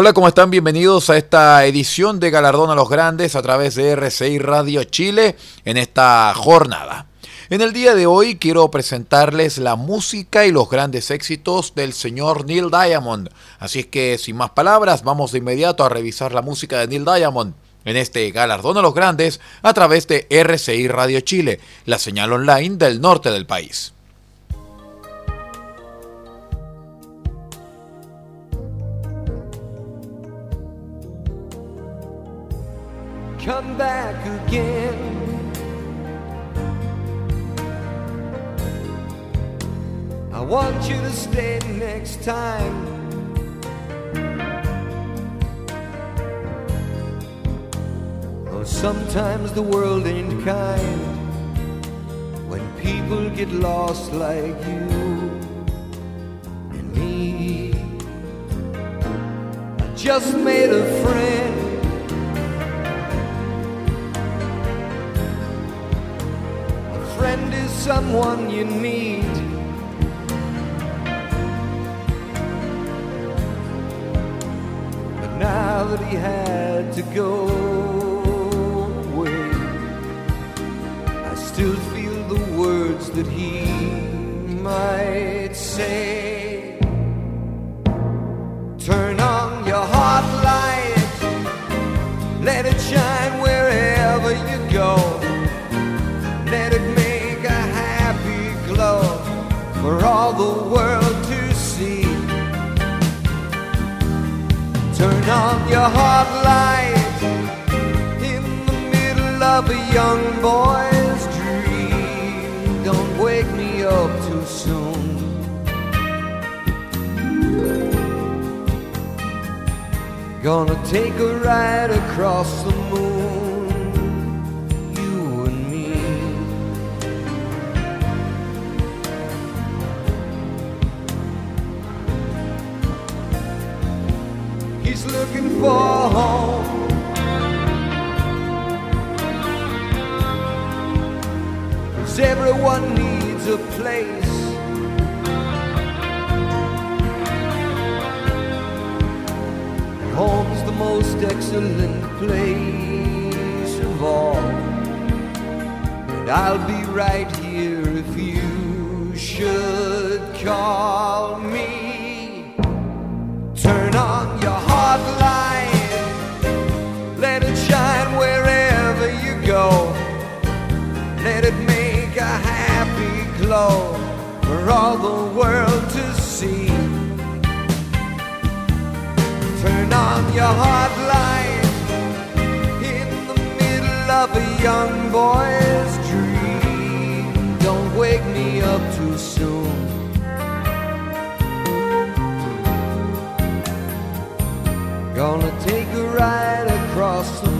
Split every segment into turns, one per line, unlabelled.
Hola, ¿cómo están? Bienvenidos a esta edición de Galardón a los Grandes a través de RCI Radio Chile en esta jornada. En el día de hoy quiero presentarles la música y los grandes éxitos del señor Neil Diamond. Así es que sin más palabras, vamos de inmediato a revisar la música de Neil Diamond en este Galardón a los Grandes a través de RCI Radio Chile, la señal online del norte del país.
Come back again. I want you to stay next time. Oh, sometimes the world ain't kind when people get lost like you and me. I just made a friend. Friend is someone you need. But now that he had to go away, I still feel the words that he might say. Turn on your heart light, let it shine on your heart light in the middle of a young boy's dream. Don't wake me up too soon. Gonna take a ride across the moon. For home. Cause everyone needs a place. Home's the most excellent place of all. And I'll be right here if you should call me. For all the world to see. Turn on your heart light in the middle of a young boy's dream. Don't wake me up too soon. Gonna take a ride across the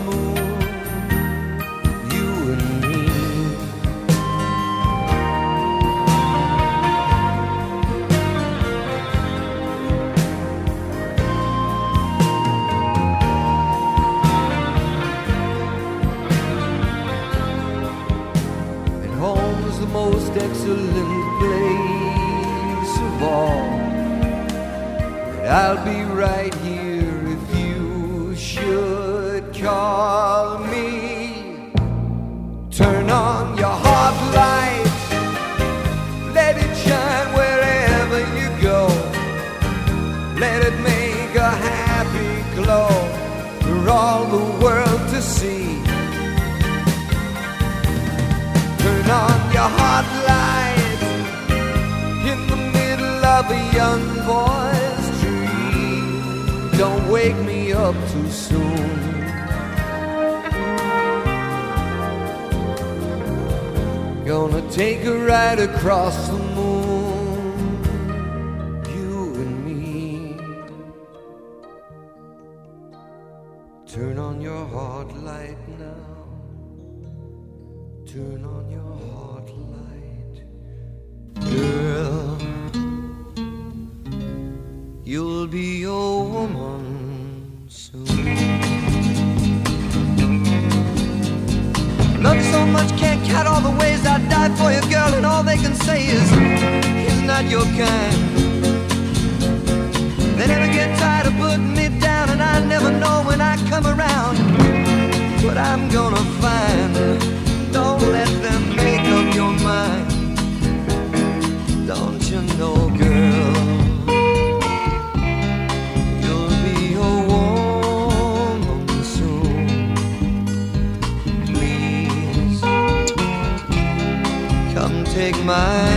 I'll be right here if you should call me. Turn on your heart light, let it shine wherever you go. Let it make a happy glow for all the world to see. Turn on your heart light in the middle of a young dream. Don't wake me up too soon. Gonna take a ride across the my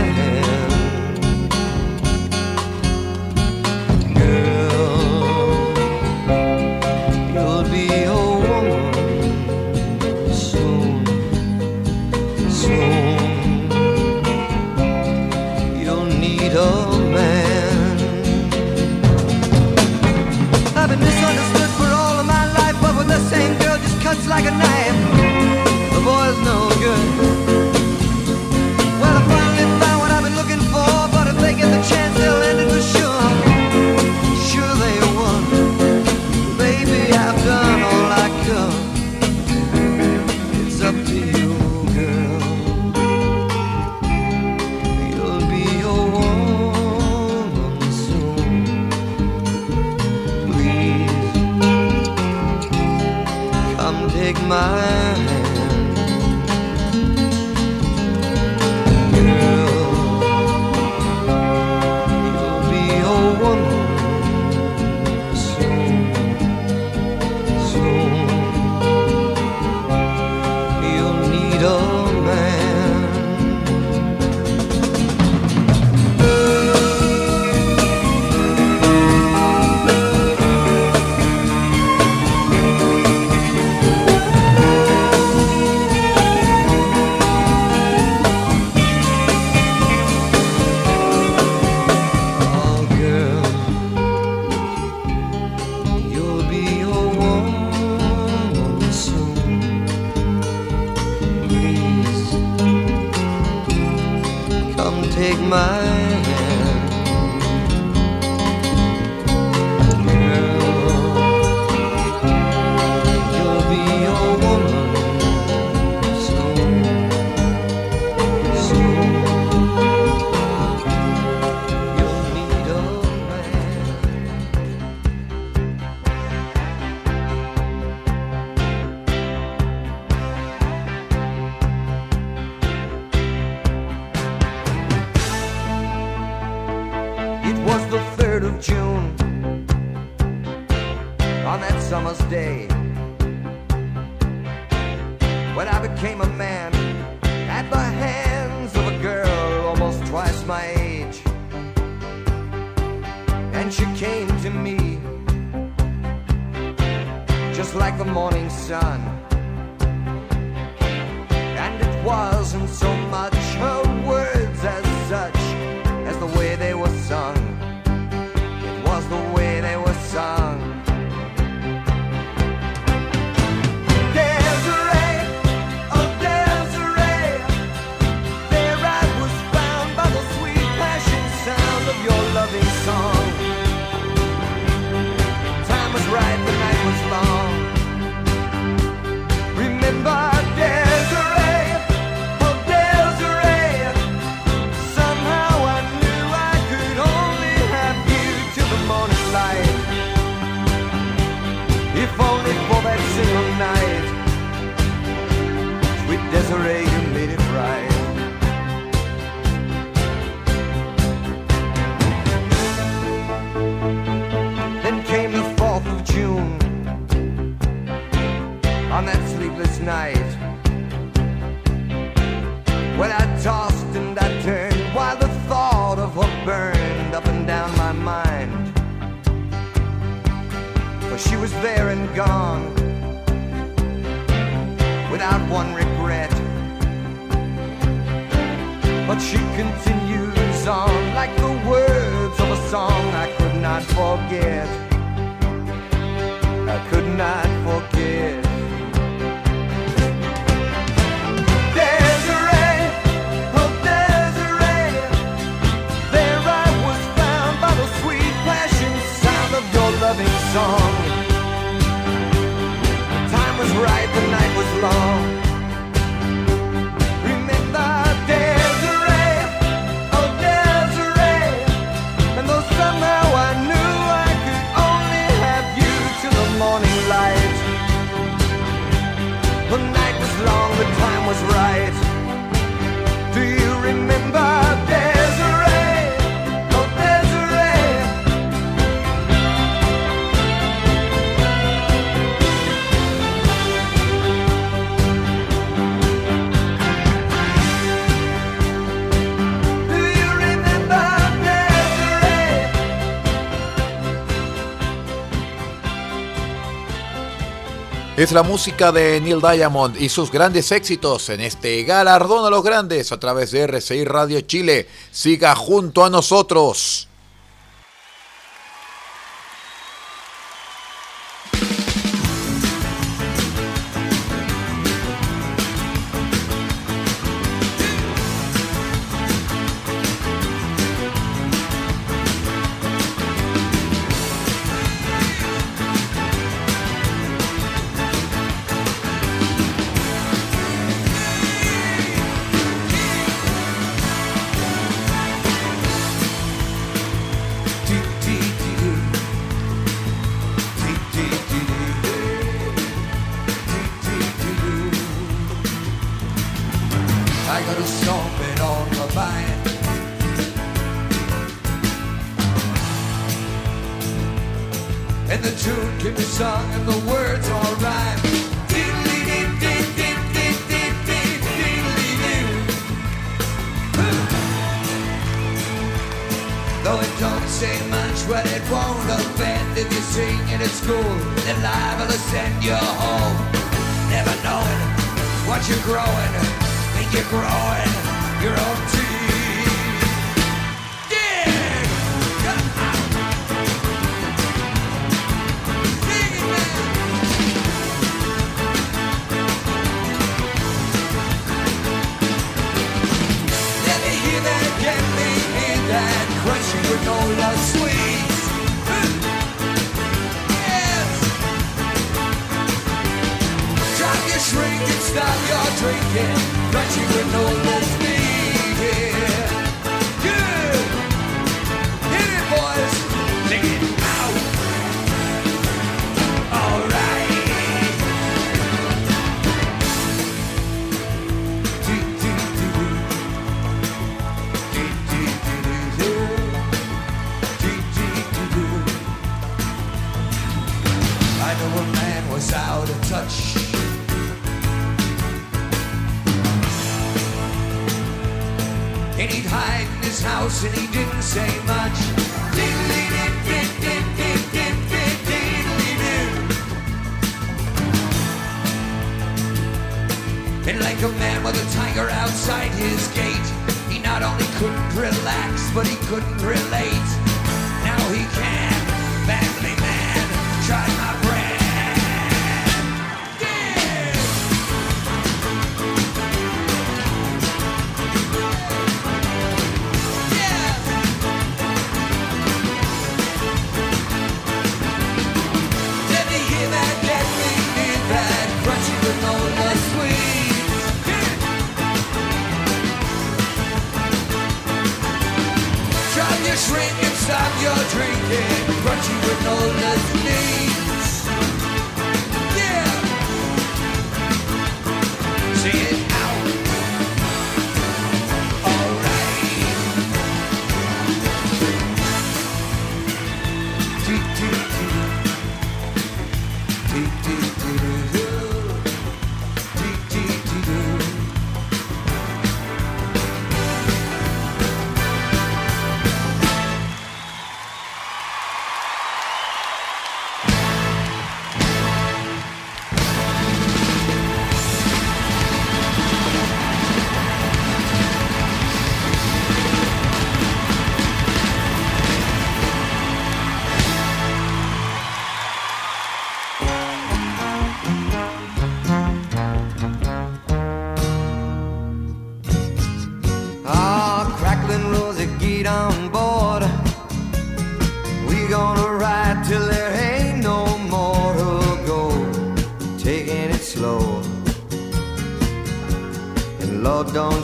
Es la música de Neil Diamond y sus grandes éxitos en este galardón a los grandes a través de RCI Radio Chile. Siga junto a nosotros.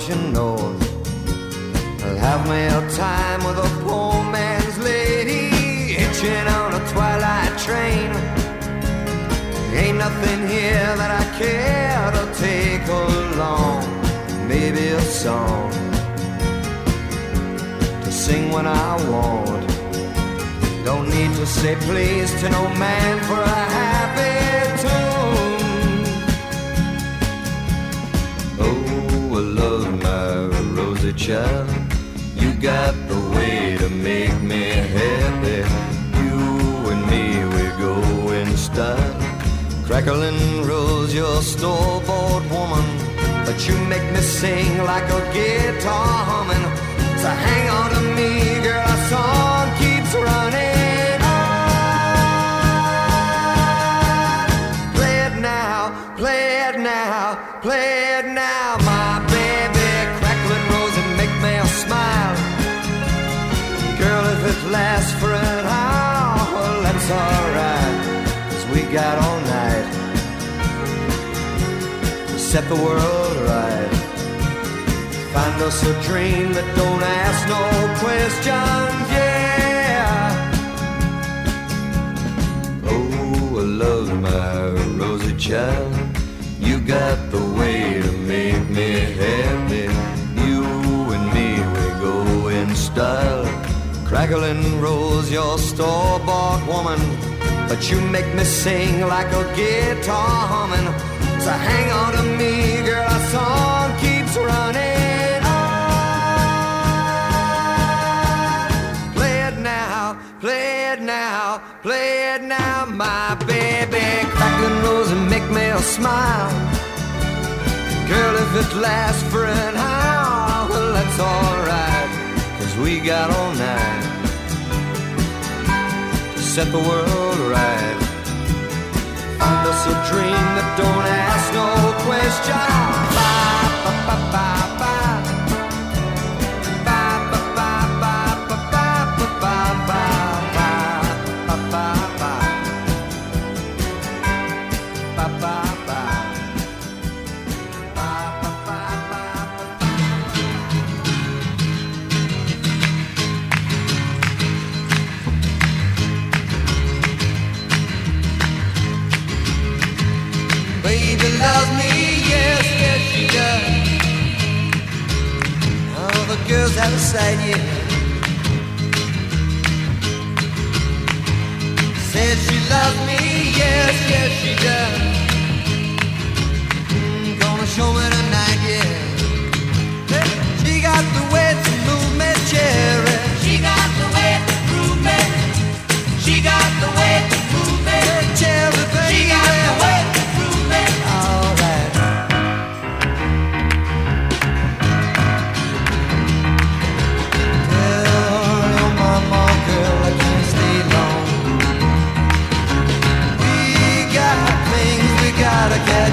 you know. I'll have my time with a poor man's lady, hitching on a twilight train. Ain't nothing here that I care to take along. Maybe a song to sing when I want. Don't need to say please to no man for a hand. a child. You got the way to make me happy. You and me, we go in style. Crackling rose, your store-bought woman. But you make me sing like a guitar humming. So hang on to me, girl, our song keeps running. Play it now, play it now, play an ah, hour, well, that's alright. Cause we got all night to set the world right. Find us a dream that don't ask no questions, yeah. Oh, I love my Rosie child. You got the way to make me happy. You and me, we go in style. Crackling rose, your store-bought woman. But you make me sing like a guitar humming. So hang on to me, girl, our song keeps running on. Play it now, play it now, play it now, my baby. Crackling rose and make me a smile. Girl, if it lasts for an hour, well, that's alright. We got all night to set the world right. Find us a dream that don't ask no questions. Bye, bye, bye. Girls have a side, yeah. Says she loves me, yes, yes she does. Mm, gonna show me tonight, yeah. She got the way to move me, cherry.
She got the way to groove me. She got the way to move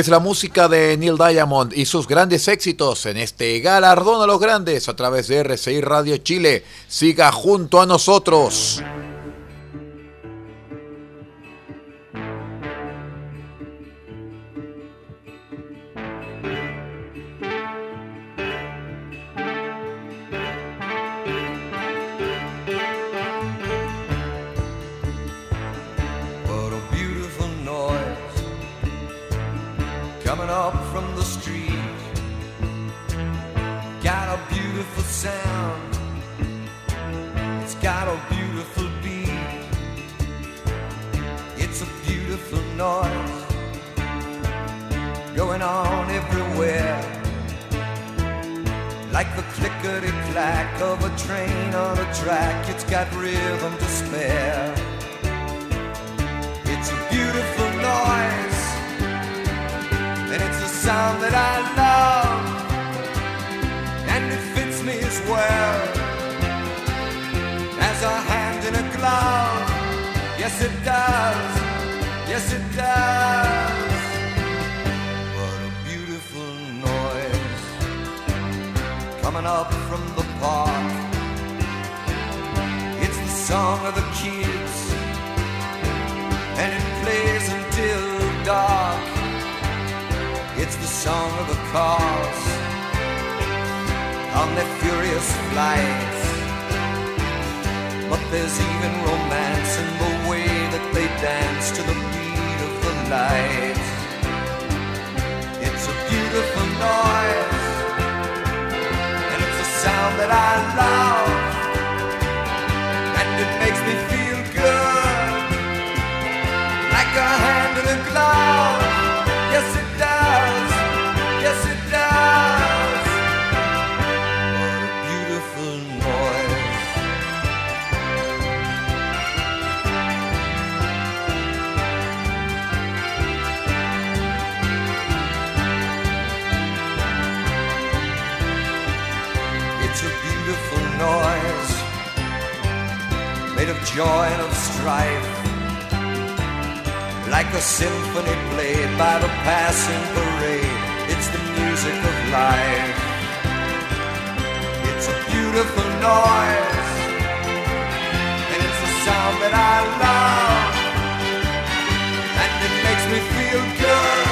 Es la música de Neil Diamond y sus grandes éxitos en este galardón a los grandes a través de RCI Radio Chile. Siga junto a nosotros.
Going on everywhere. Like the clickety clack of a train on a track, it's got rhythm to spare. It's a beautiful noise, and it's a sound that I love, and it fits me as well as a hand in a glove. Yes, it does. Yes, it does. Coming up from the park. It's the song of the kids, and it plays until dark. It's the song of the cars on their furious flights. But there's even romance in the way that they dance to the beat of the light. It's a beautiful noise, that I love, joy and of strife, like a symphony played by the passing parade. It's the music of life. It's a beautiful noise, and it's a sound that I love, and it makes me feel good,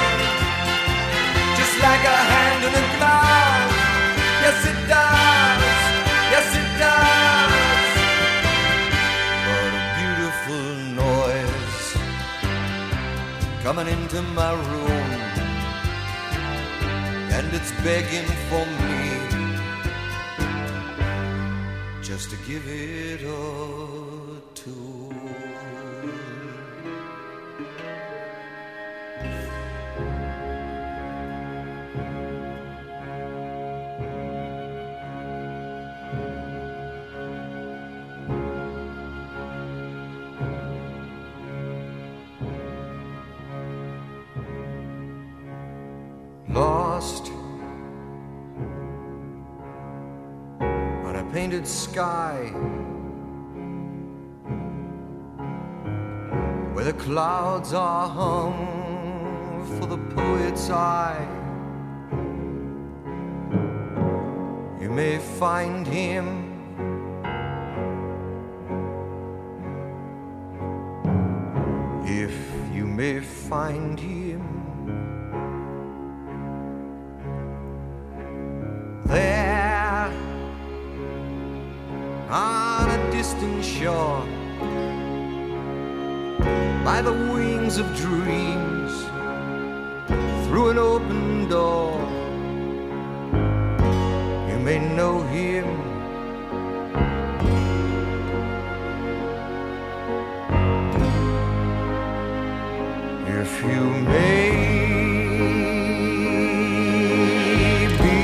just like a hand in a glove. Yes, it into my room, and it's begging for me just to give it a sky where the clouds are hung for the poet's eye. You may find him. If you may find him by the wings of dreams through an open door. You may know him. If you may be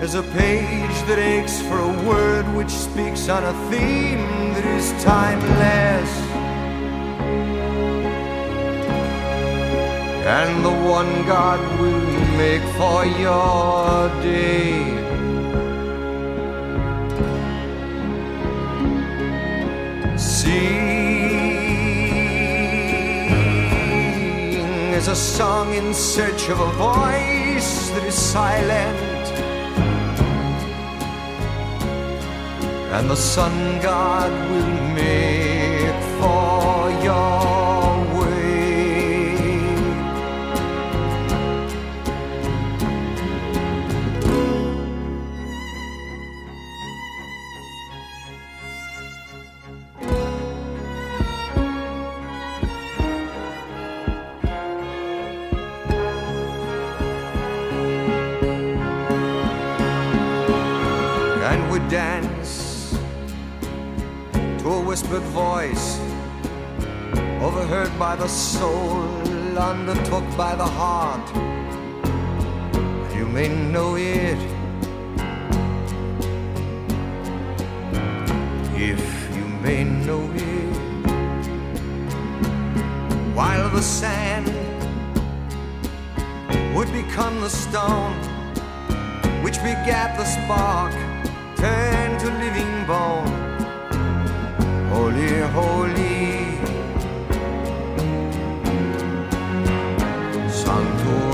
as a page that aches for which speaks on a theme that is timeless and the one God will make for your day Sing is a song in search of a voice that is silent. And the sun god will make whispered voice, overheard by the soul, undertook by the heart. You may know it if you may know it. While the sand would become the stone which begat the spark, turned to living bone. Holy, holy,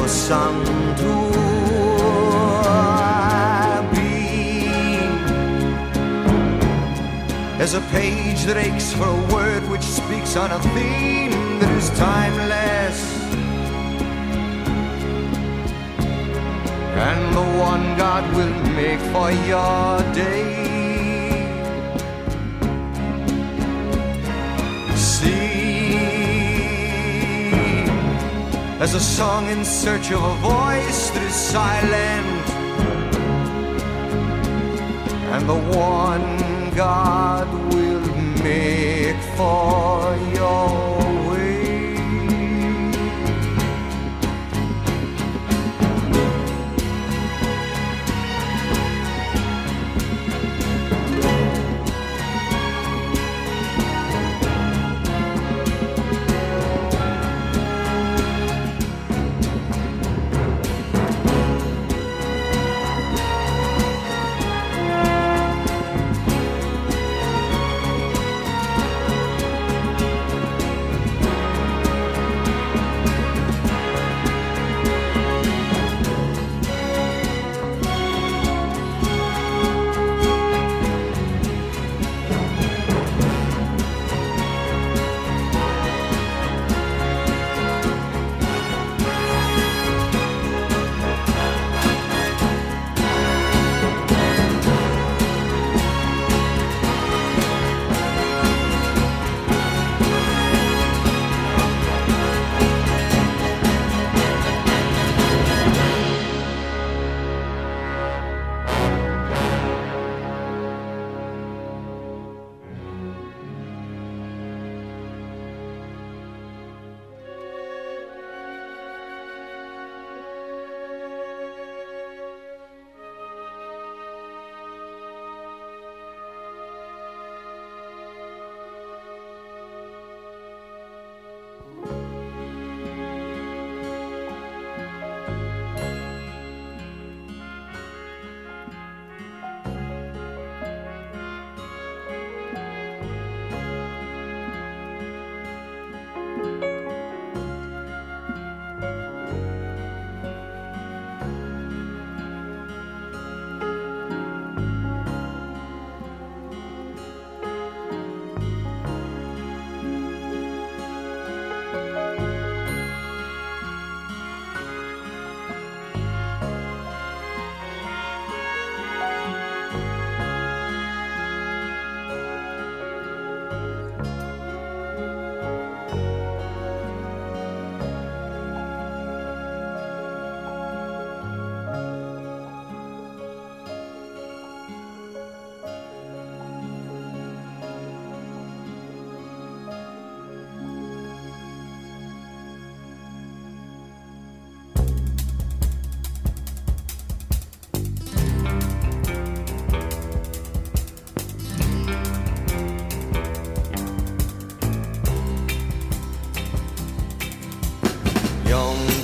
Santo, be. There's a page that aches for a word which speaks on a theme that is timeless. and the one God will make for your day. As a song in search of a voice that is silent, and the one God will make for your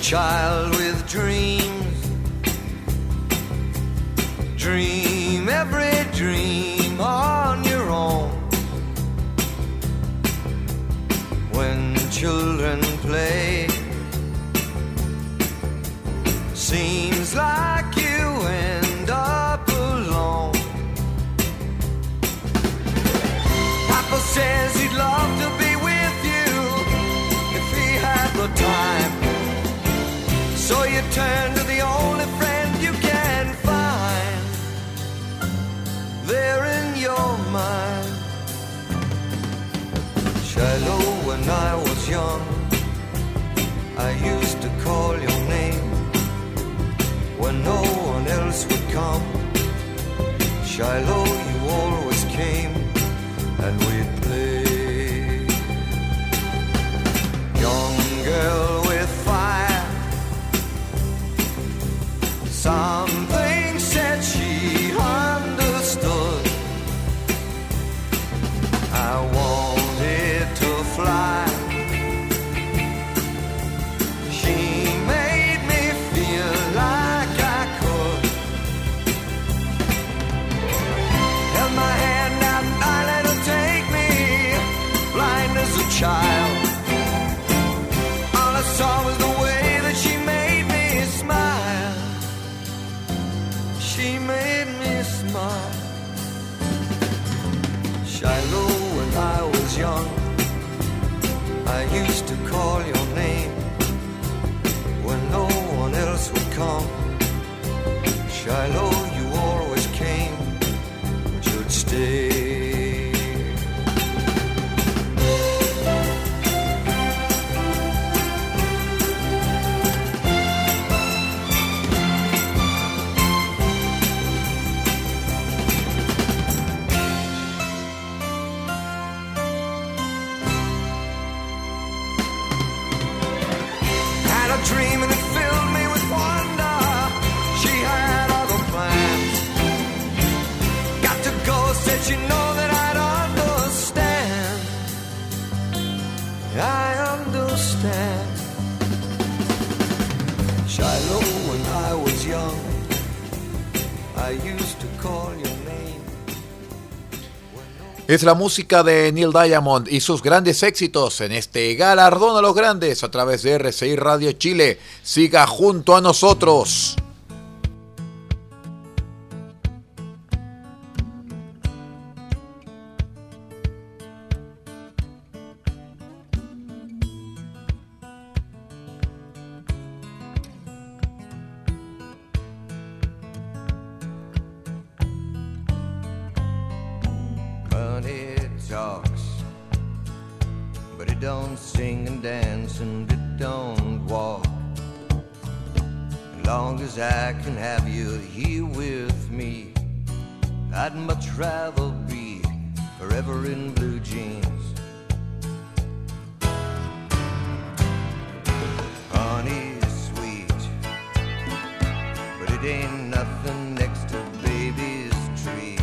child with dreams. Dream every dream on your own. When children So you turn to the only friend you can find there in your mind. Shiloh, when I was young, I used to call your name when no one else would come. Shiloh, you always. Shiloh.
Es la música de Neil Diamond y sus grandes éxitos en este galardón a los grandes a través de RCI Radio Chile. Siga junto a nosotros.
ain't nothing next to baby's treat.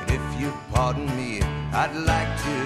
And if you pardon me, I'd like to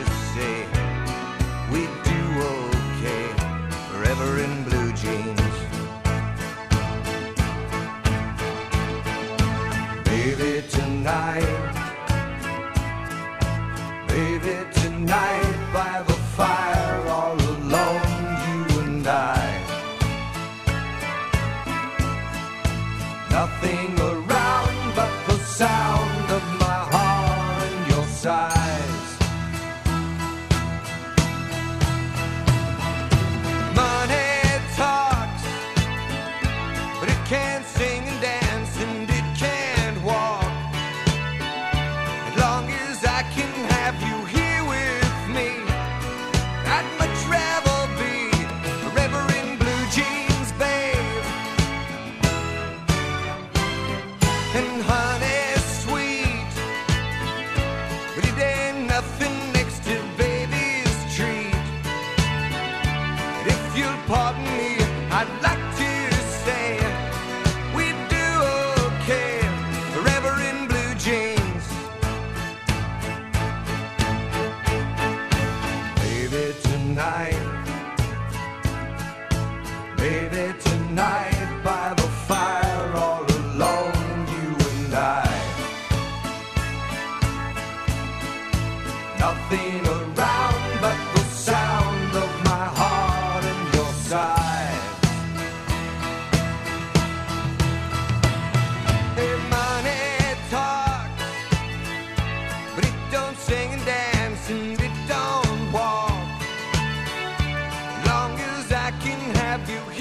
have you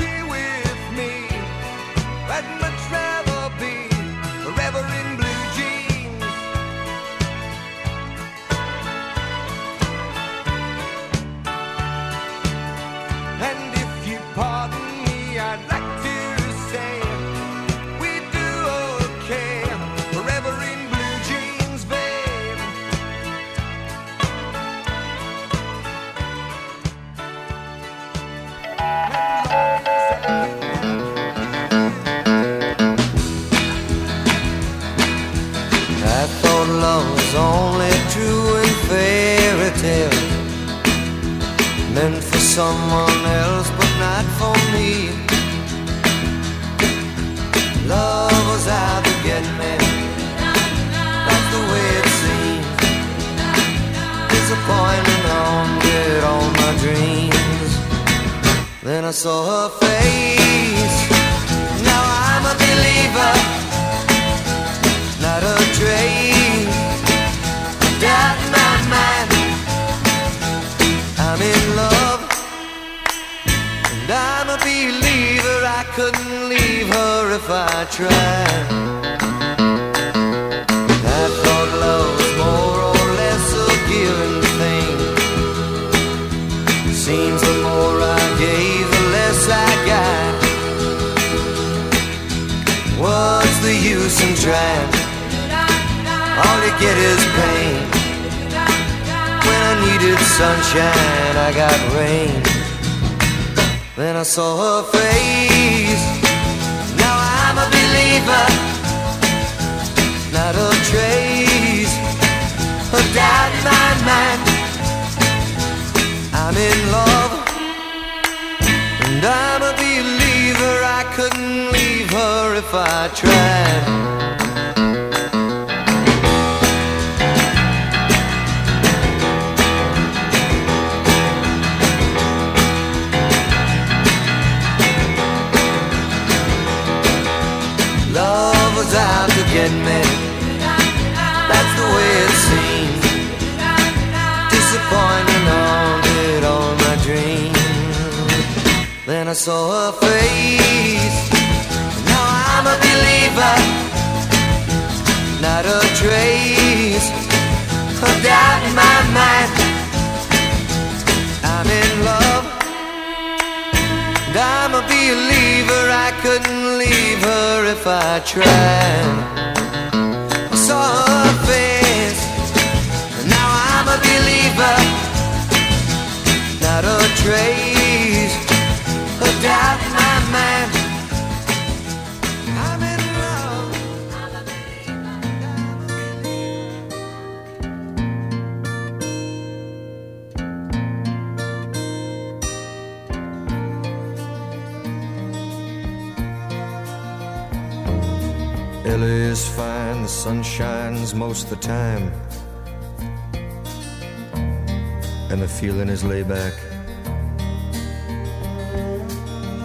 feeling is laid back.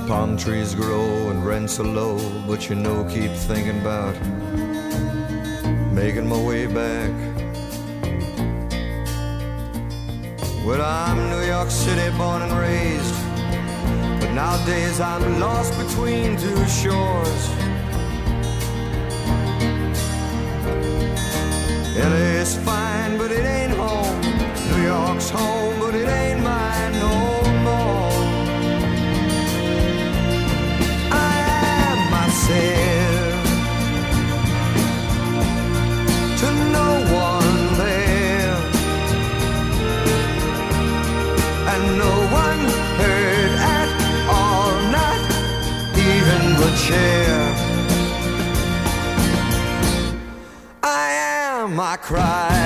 Palm trees grow and rents are low, but you know, keep thinking about making my way back. Well, I'm New York City born and raised, but nowadays I'm lost between two shores. LA's fine, but it ain't home. New York's home, but it ain't mine no more. I am myself to no one there, and no one heard at all, not even the chair. I am, I cried.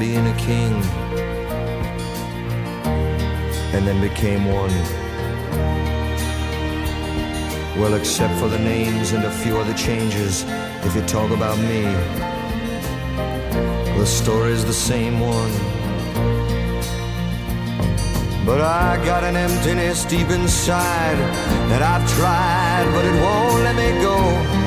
Being a king and then became one? Well, except for the names and a few other changes, if you talk about me, the story's the same one. But I got an emptiness deep inside that I've tried, but it won't let me go.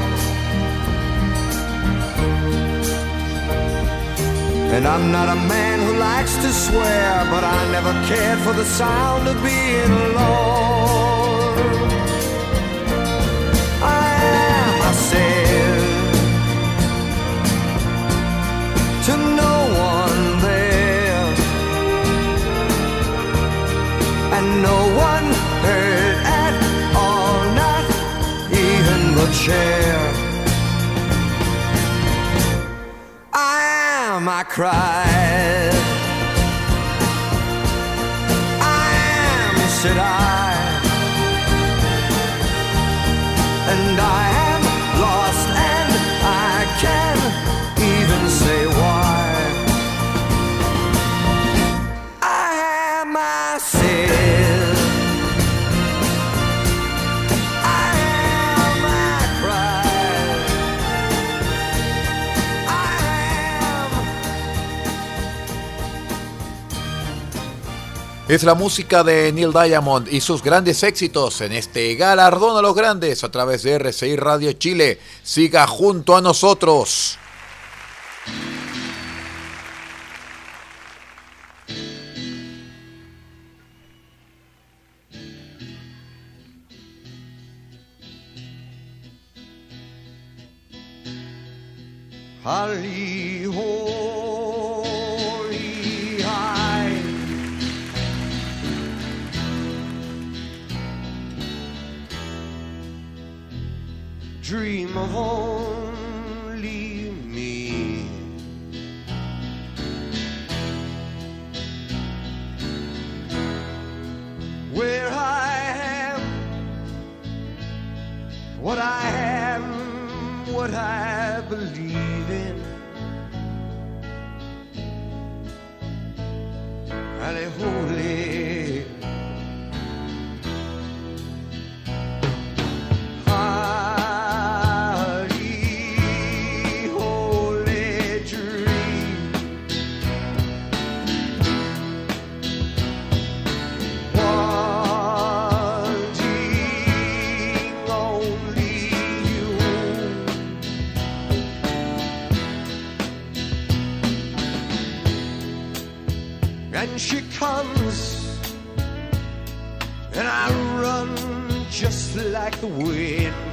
And I'm not a man who likes to swear, but I never cared for the sound of being alone. I am myself to no one there, and no one heard at all, not even the chair. Cried. I am, said I. And I am lost, and I can't even say why. I am myself.
Es la música de Neil Diamond y sus grandes éxitos en este galardón a los grandes a través de RCI Radio Chile. Siga junto a nosotros.
Dream of only me. Where I am, what I am, what I believe in. Holy. Comes, and I run just like the wind.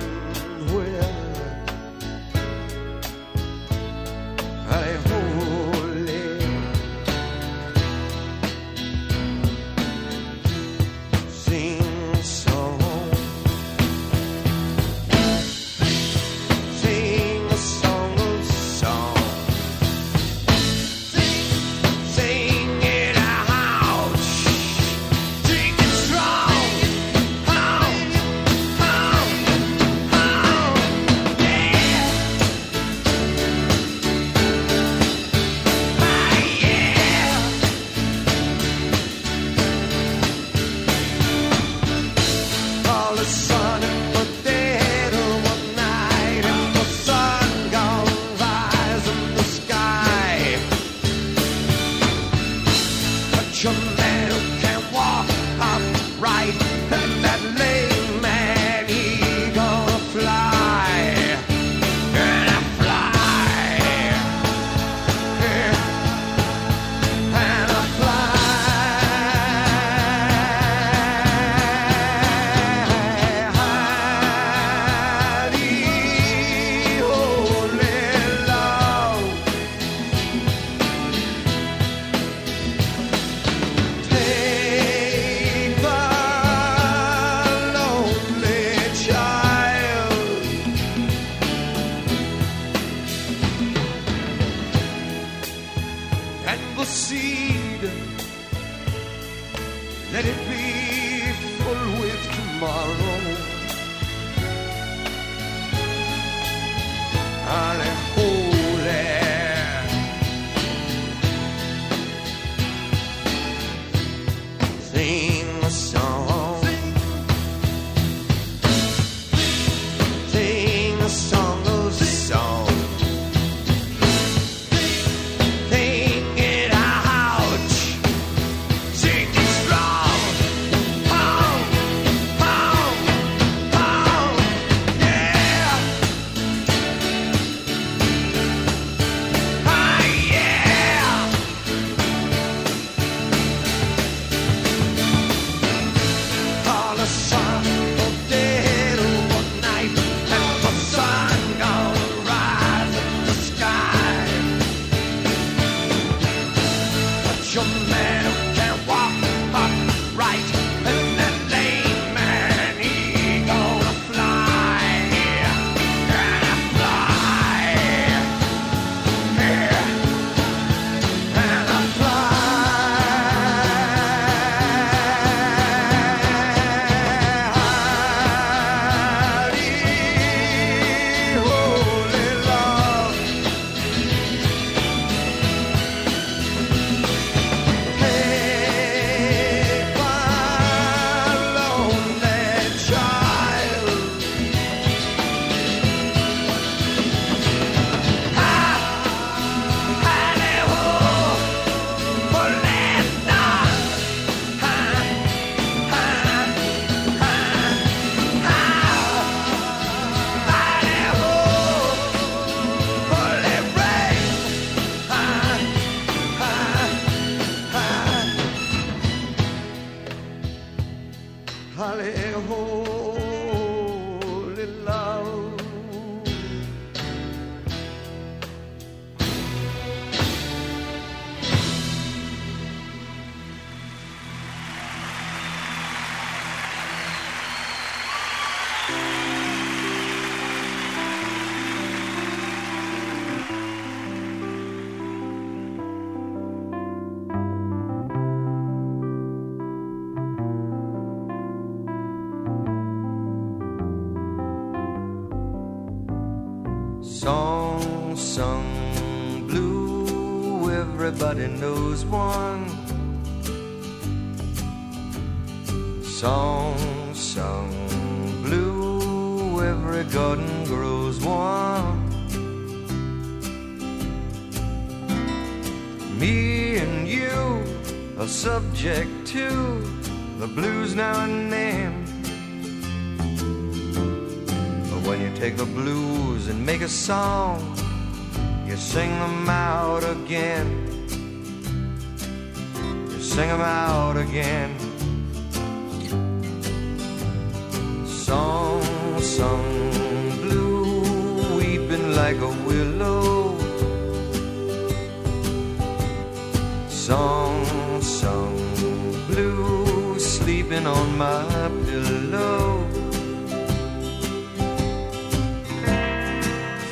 Song sung blue, every garden grows one. Me and you are subject to the blues now and then. But when you take the blues and make a song, you sing them out again. You sing them out again. Song sung blue, weeping like a willow. Song sung blue, sleeping on my pillow.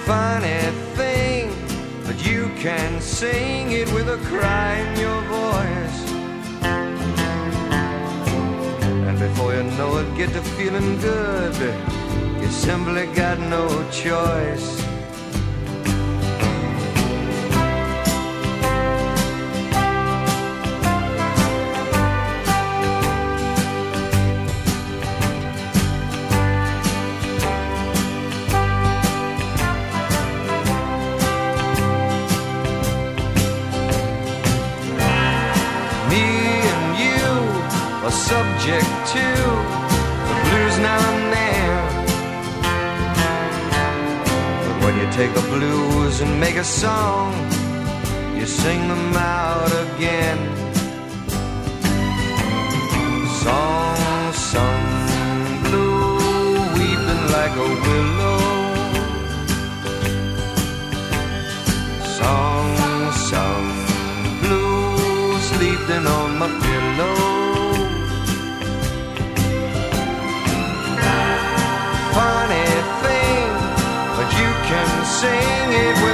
funny thing, but you can sing it with a cry in your voice. Before you know it, get to feeling good. You simply got no choice. And make a song, you sing them out again. Song sung blue, weeping like a willow. Song sung blue, sleeping on my pillow. Funny thing, but you can sing it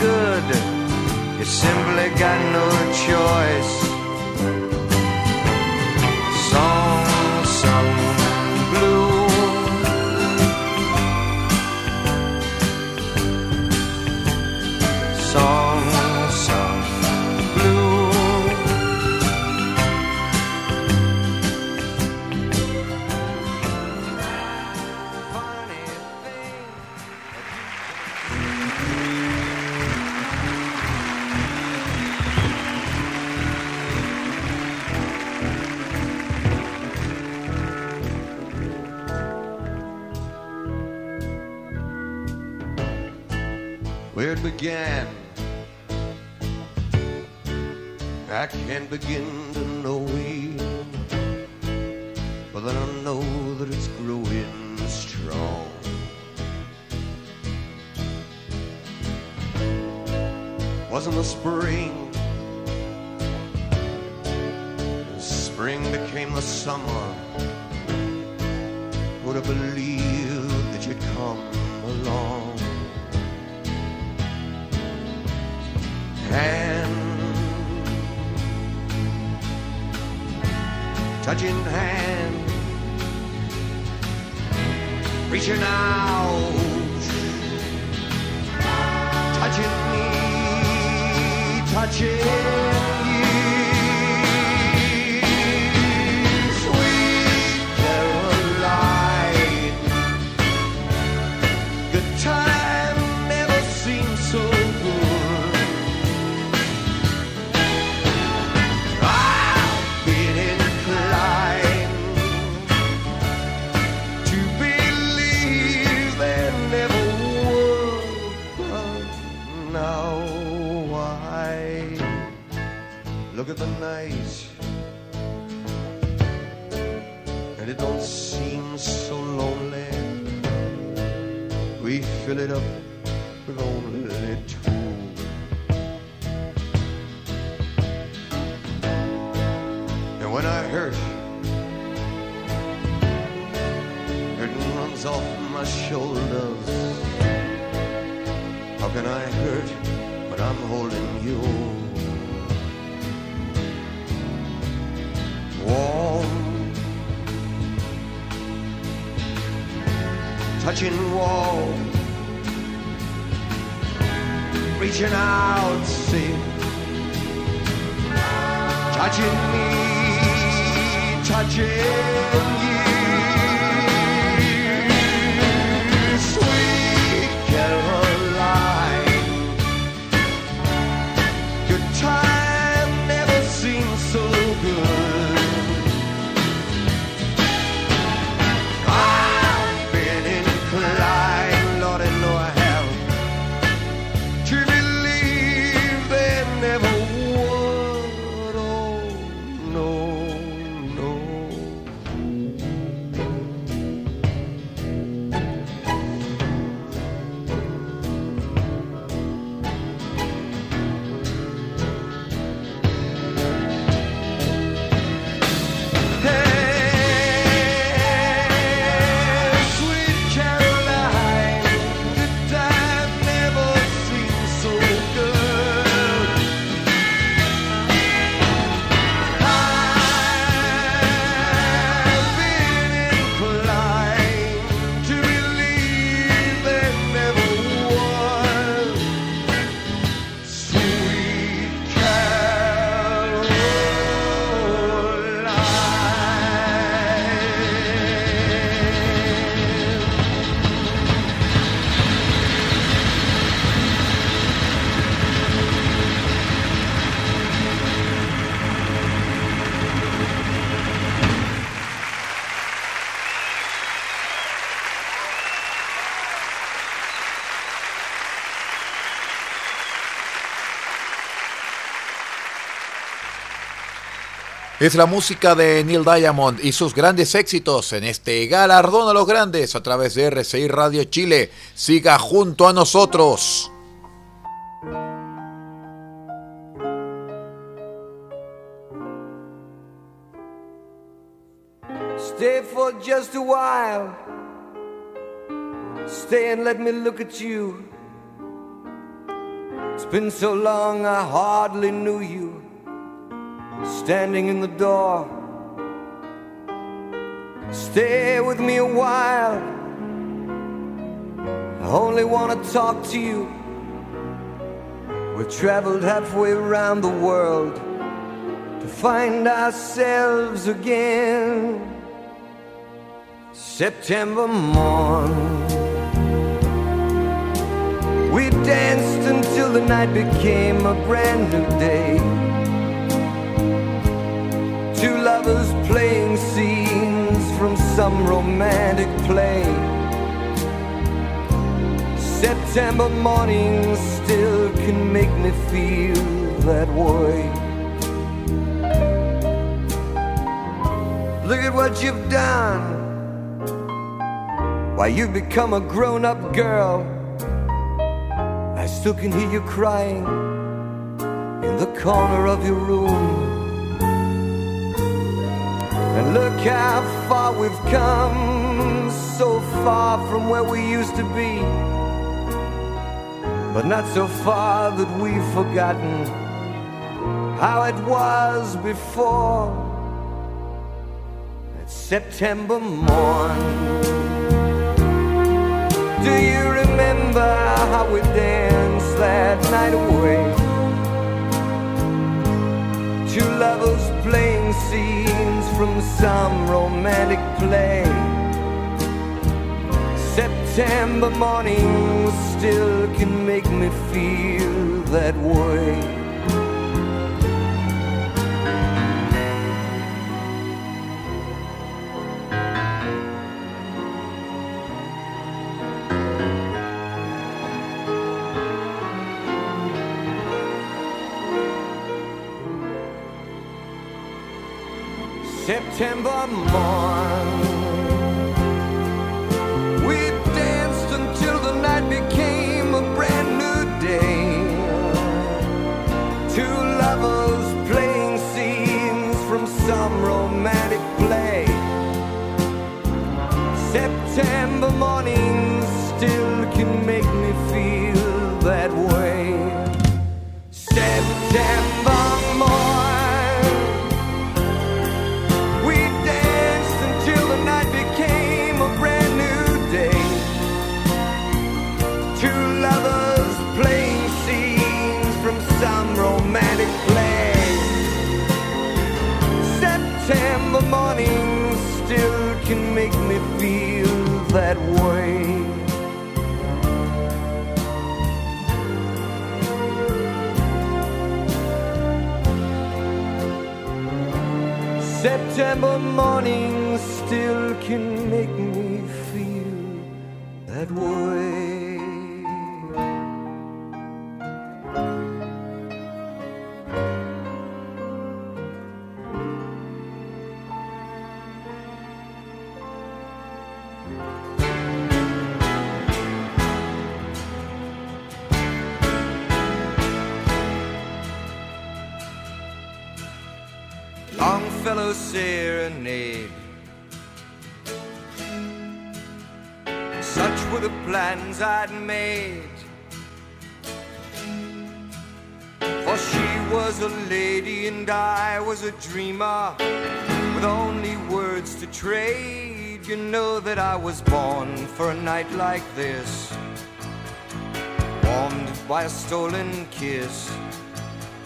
good. You simply got no choice. It I can't begin
Es la música de Neil Diamond y sus grandes éxitos en este galardón a los grandes a través de RCI Radio Chile. Siga junto a nosotros.
Stay for just a while. Stay and let me look at you. It's been so long I hardly knew you. Standing in the door. Stay with me a while. I only want to talk to you. We've traveled halfway around the world to find ourselves again. September morn. We danced until the night became a brand new day. Some romantic play. September mornings still can make me feel that way. Look at what you've done. Why, you've become a grown up girl. I still can hear you crying in the corner of your room. Look how far we've come, so far from where we used to be. But not so far that we've forgotten how it was before. That September morn. Do you remember how we danced that night away? Two lovers playing scenes from some romantic play. September mornings still can make me feel that way. September morn. September morning still can make me feel that way. Plans I'd made. For she was a lady and I was a dreamer with only words to trade. You know that I was born for a night like this, warmed by a stolen kiss.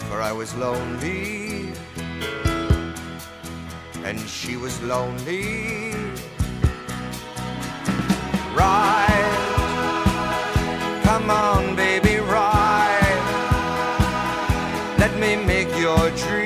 For I was lonely and she was lonely. Ride, come on, baby, ride. Let me make your dreams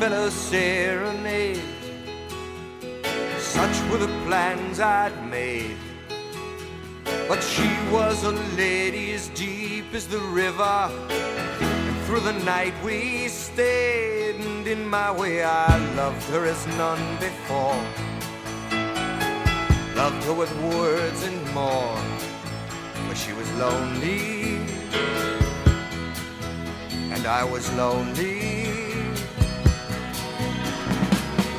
Longfellow serenade. Such were the plans I'd made. But she was a lady as deep as the river. And through the night we stayed, and in my way I loved her as none before. Loved her with words and more, for she was lonely, and I was lonely.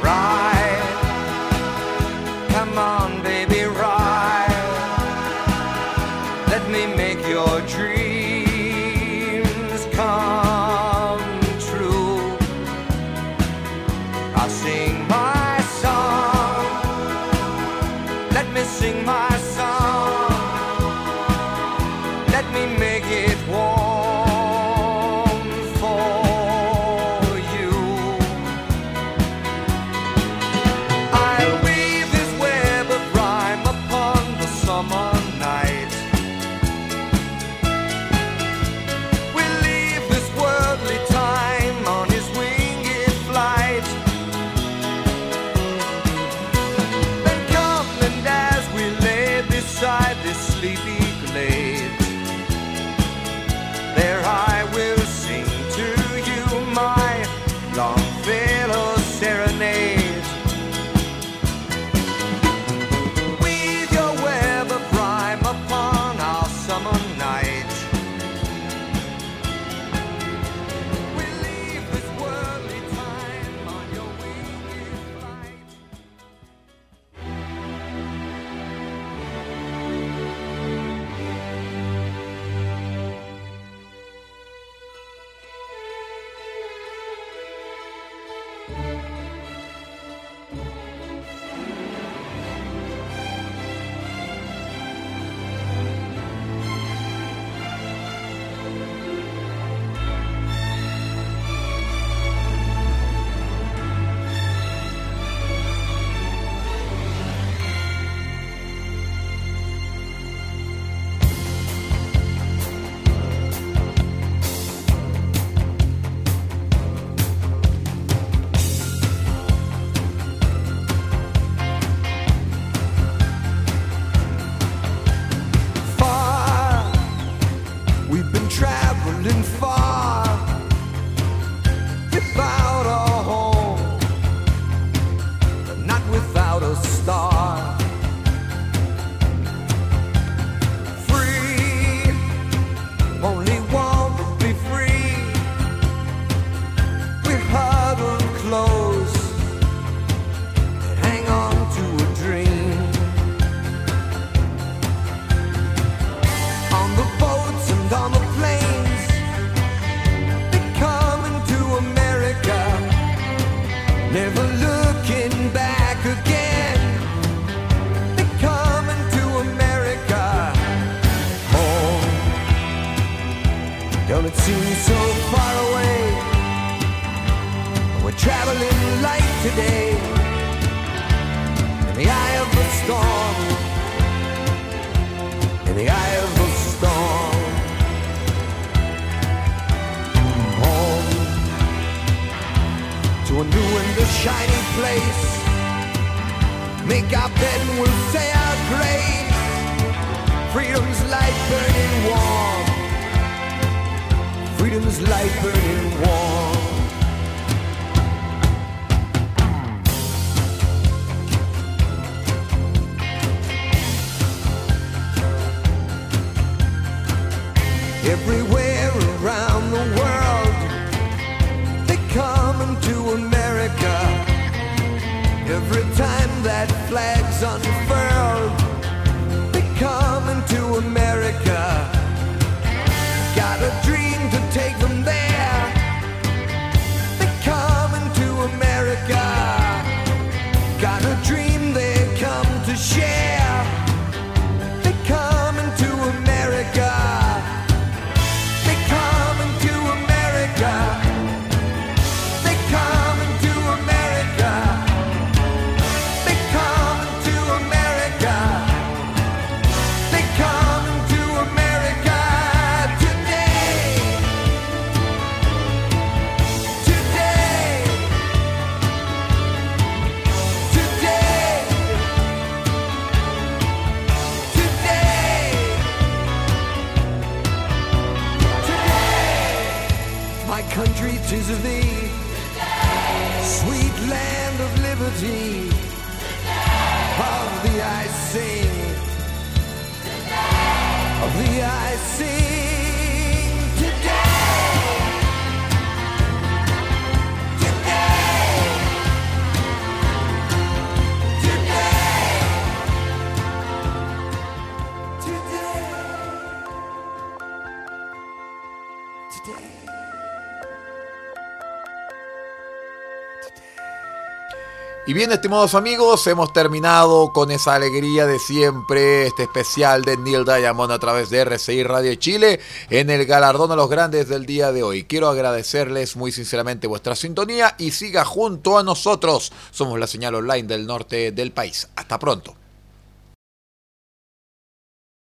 Ride, come on, baby,
Y bien, estimados amigos, hemos terminado con esa alegría de siempre este especial de Neil Diamond a través de RCI Radio Chile en el galardón a los grandes del día de hoy. Quiero agradecerles muy sinceramente vuestra sintonía y siga junto a nosotros. Somos la señal online del norte del país. Hasta pronto.